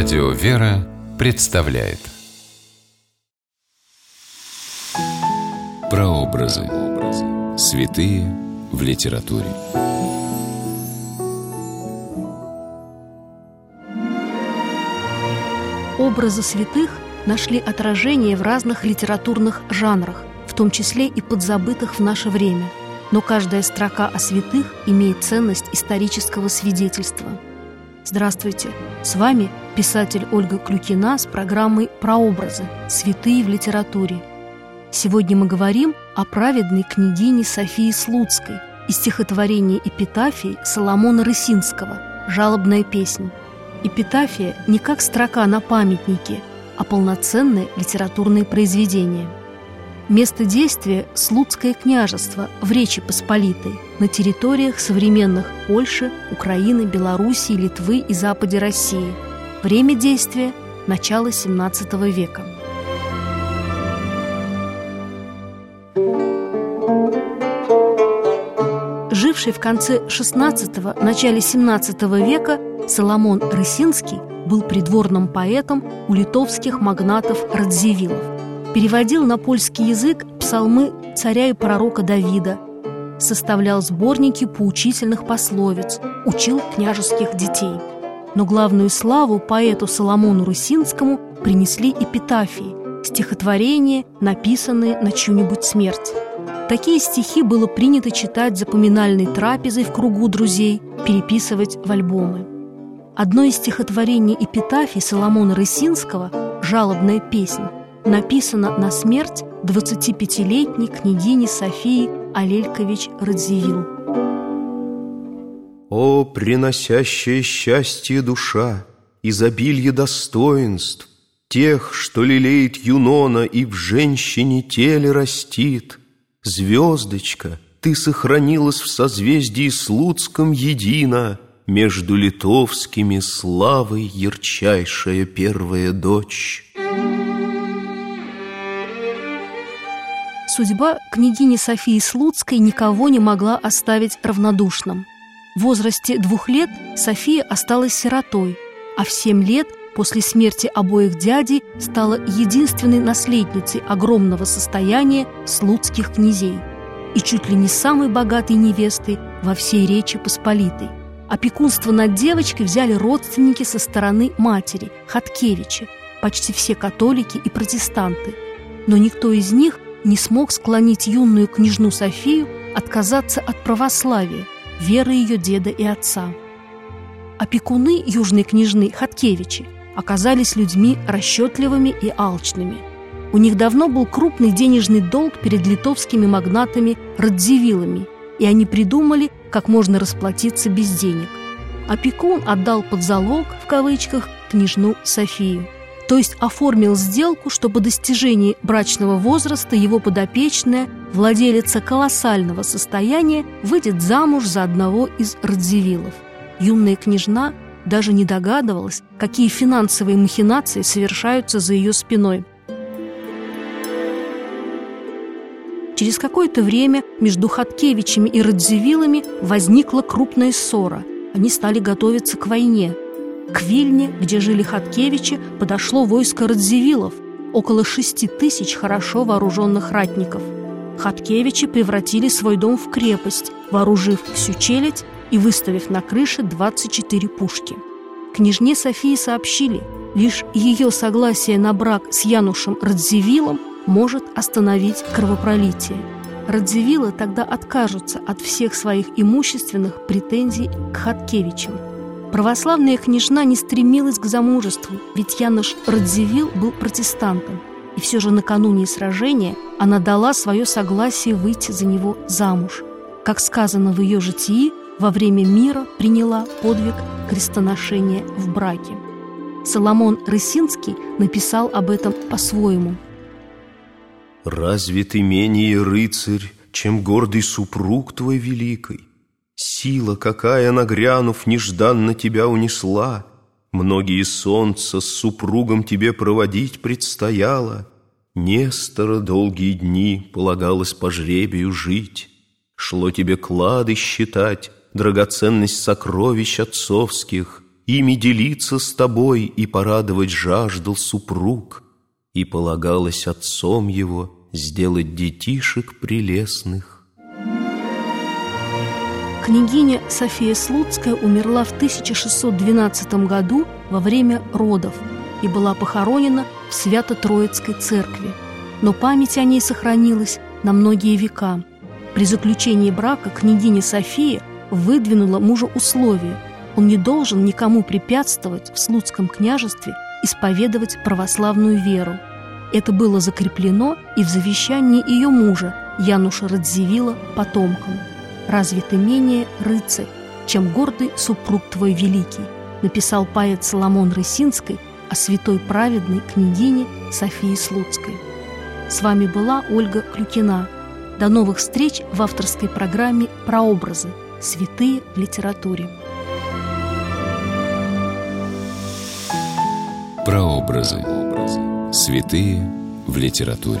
Радио «Вера» представляет Прообразы. Святые в литературе. Образы святых нашли отражение в разных литературных жанрах, в том числе и подзабытых в наше время. Но каждая строка о святых имеет ценность исторического свидетельства – Здравствуйте! С вами писатель Ольга Клюкина с программой «Прообразы. Святые в литературе». Сегодня мы говорим о праведной княгине Софии Слуцкой из стихотворения «Эпитафии» Соломона Рысинского «Жалобная песня». Эпитафия не как строка на памятнике, а полноценное литературное произведение – Место действия – Слуцкое княжество в Речи Посполитой на территориях современных Польши, Украины, Белоруссии, Литвы и Западе России. Время действия – начало XVII века. Живший в конце XVI – начале XVII века Соломон Рысинский был придворным поэтом у литовских магнатов Радзивиллов – переводил на польский язык псалмы царя и пророка Давида, составлял сборники поучительных пословиц, учил княжеских детей. Но главную славу поэту Соломону Русинскому принесли эпитафии, стихотворения, написанные на чью-нибудь смерть. Такие стихи было принято читать запоминальной трапезой в кругу друзей, переписывать в альбомы. Одно из стихотворений эпитафии Соломона Рысинского «Жалобная песня» написано на смерть 25-летней княгини Софии Алелькович Радзивилл. О, приносящая счастье душа, изобилие достоинств, Тех, что лелеет Юнона и в женщине теле растит, Звездочка, ты сохранилась в созвездии Слуцком едино, Между литовскими славой ярчайшая первая дочь. Судьба княгини Софии Слуцкой никого не могла оставить равнодушным. В возрасте двух лет София осталась сиротой, а в семь лет после смерти обоих дядей стала единственной наследницей огромного состояния слуцких князей и чуть ли не самой богатой невестой во всей Речи Посполитой. Опекунство над девочкой взяли родственники со стороны матери, Хаткевичи, почти все католики и протестанты. Но никто из них не смог склонить юную княжну Софию отказаться от православия, веры ее деда и отца. Опекуны южной княжны Хаткевичи оказались людьми расчетливыми и алчными. У них давно был крупный денежный долг перед литовскими магнатами Радзивиллами, и они придумали, как можно расплатиться без денег. Опекун отдал под залог, в кавычках, княжну Софию – то есть оформил сделку, что по достижении брачного возраста его подопечная, владелица колоссального состояния, выйдет замуж за одного из Радзивиллов. Юная княжна даже не догадывалась, какие финансовые махинации совершаются за ее спиной. Через какое-то время между Хаткевичами и Радзивиллами возникла крупная ссора. Они стали готовиться к войне – к Вильне, где жили Хаткевичи, подошло войско Радзивиллов, около шести тысяч хорошо вооруженных ратников. Хаткевичи превратили свой дом в крепость, вооружив всю челядь и выставив на крыше 24 пушки. Княжне Софии сообщили, лишь ее согласие на брак с Янушем Радзивиллом может остановить кровопролитие. Радзивиллы тогда откажутся от всех своих имущественных претензий к Хаткевичам – Православная княжна не стремилась к замужеству, ведь Януш Радзивилл был протестантом. И все же накануне сражения она дала свое согласие выйти за него замуж. Как сказано в ее житии, во время мира приняла подвиг крестоношения в браке. Соломон Рысинский написал об этом по-своему. «Разве ты менее рыцарь, чем гордый супруг твой великий? Сила, какая, нагрянув, нежданно тебя унесла, Многие солнца с супругом тебе проводить предстояло. Нестора долгие дни полагалось по жребию жить. Шло тебе клады считать, драгоценность сокровищ отцовских, Ими делиться с тобой и порадовать жаждал супруг, И полагалось отцом его сделать детишек прелестных. Княгиня София Слуцкая умерла в 1612 году во время родов и была похоронена в Свято-Троицкой церкви. Но память о ней сохранилась на многие века. При заключении брака княгиня София выдвинула мужу условие – он не должен никому препятствовать в Слуцком княжестве исповедовать православную веру. Это было закреплено и в завещании ее мужа Януша Радзивилла потомкам. «Разве ты менее рыцарь, чем гордый супруг твой великий?» написал поэт Соломон Рысинской о святой праведной княгине Софии Слуцкой. С вами была Ольга Клюкина. До новых встреч в авторской программе «Прообразы. Святые в литературе». Прообразы. Святые в литературе.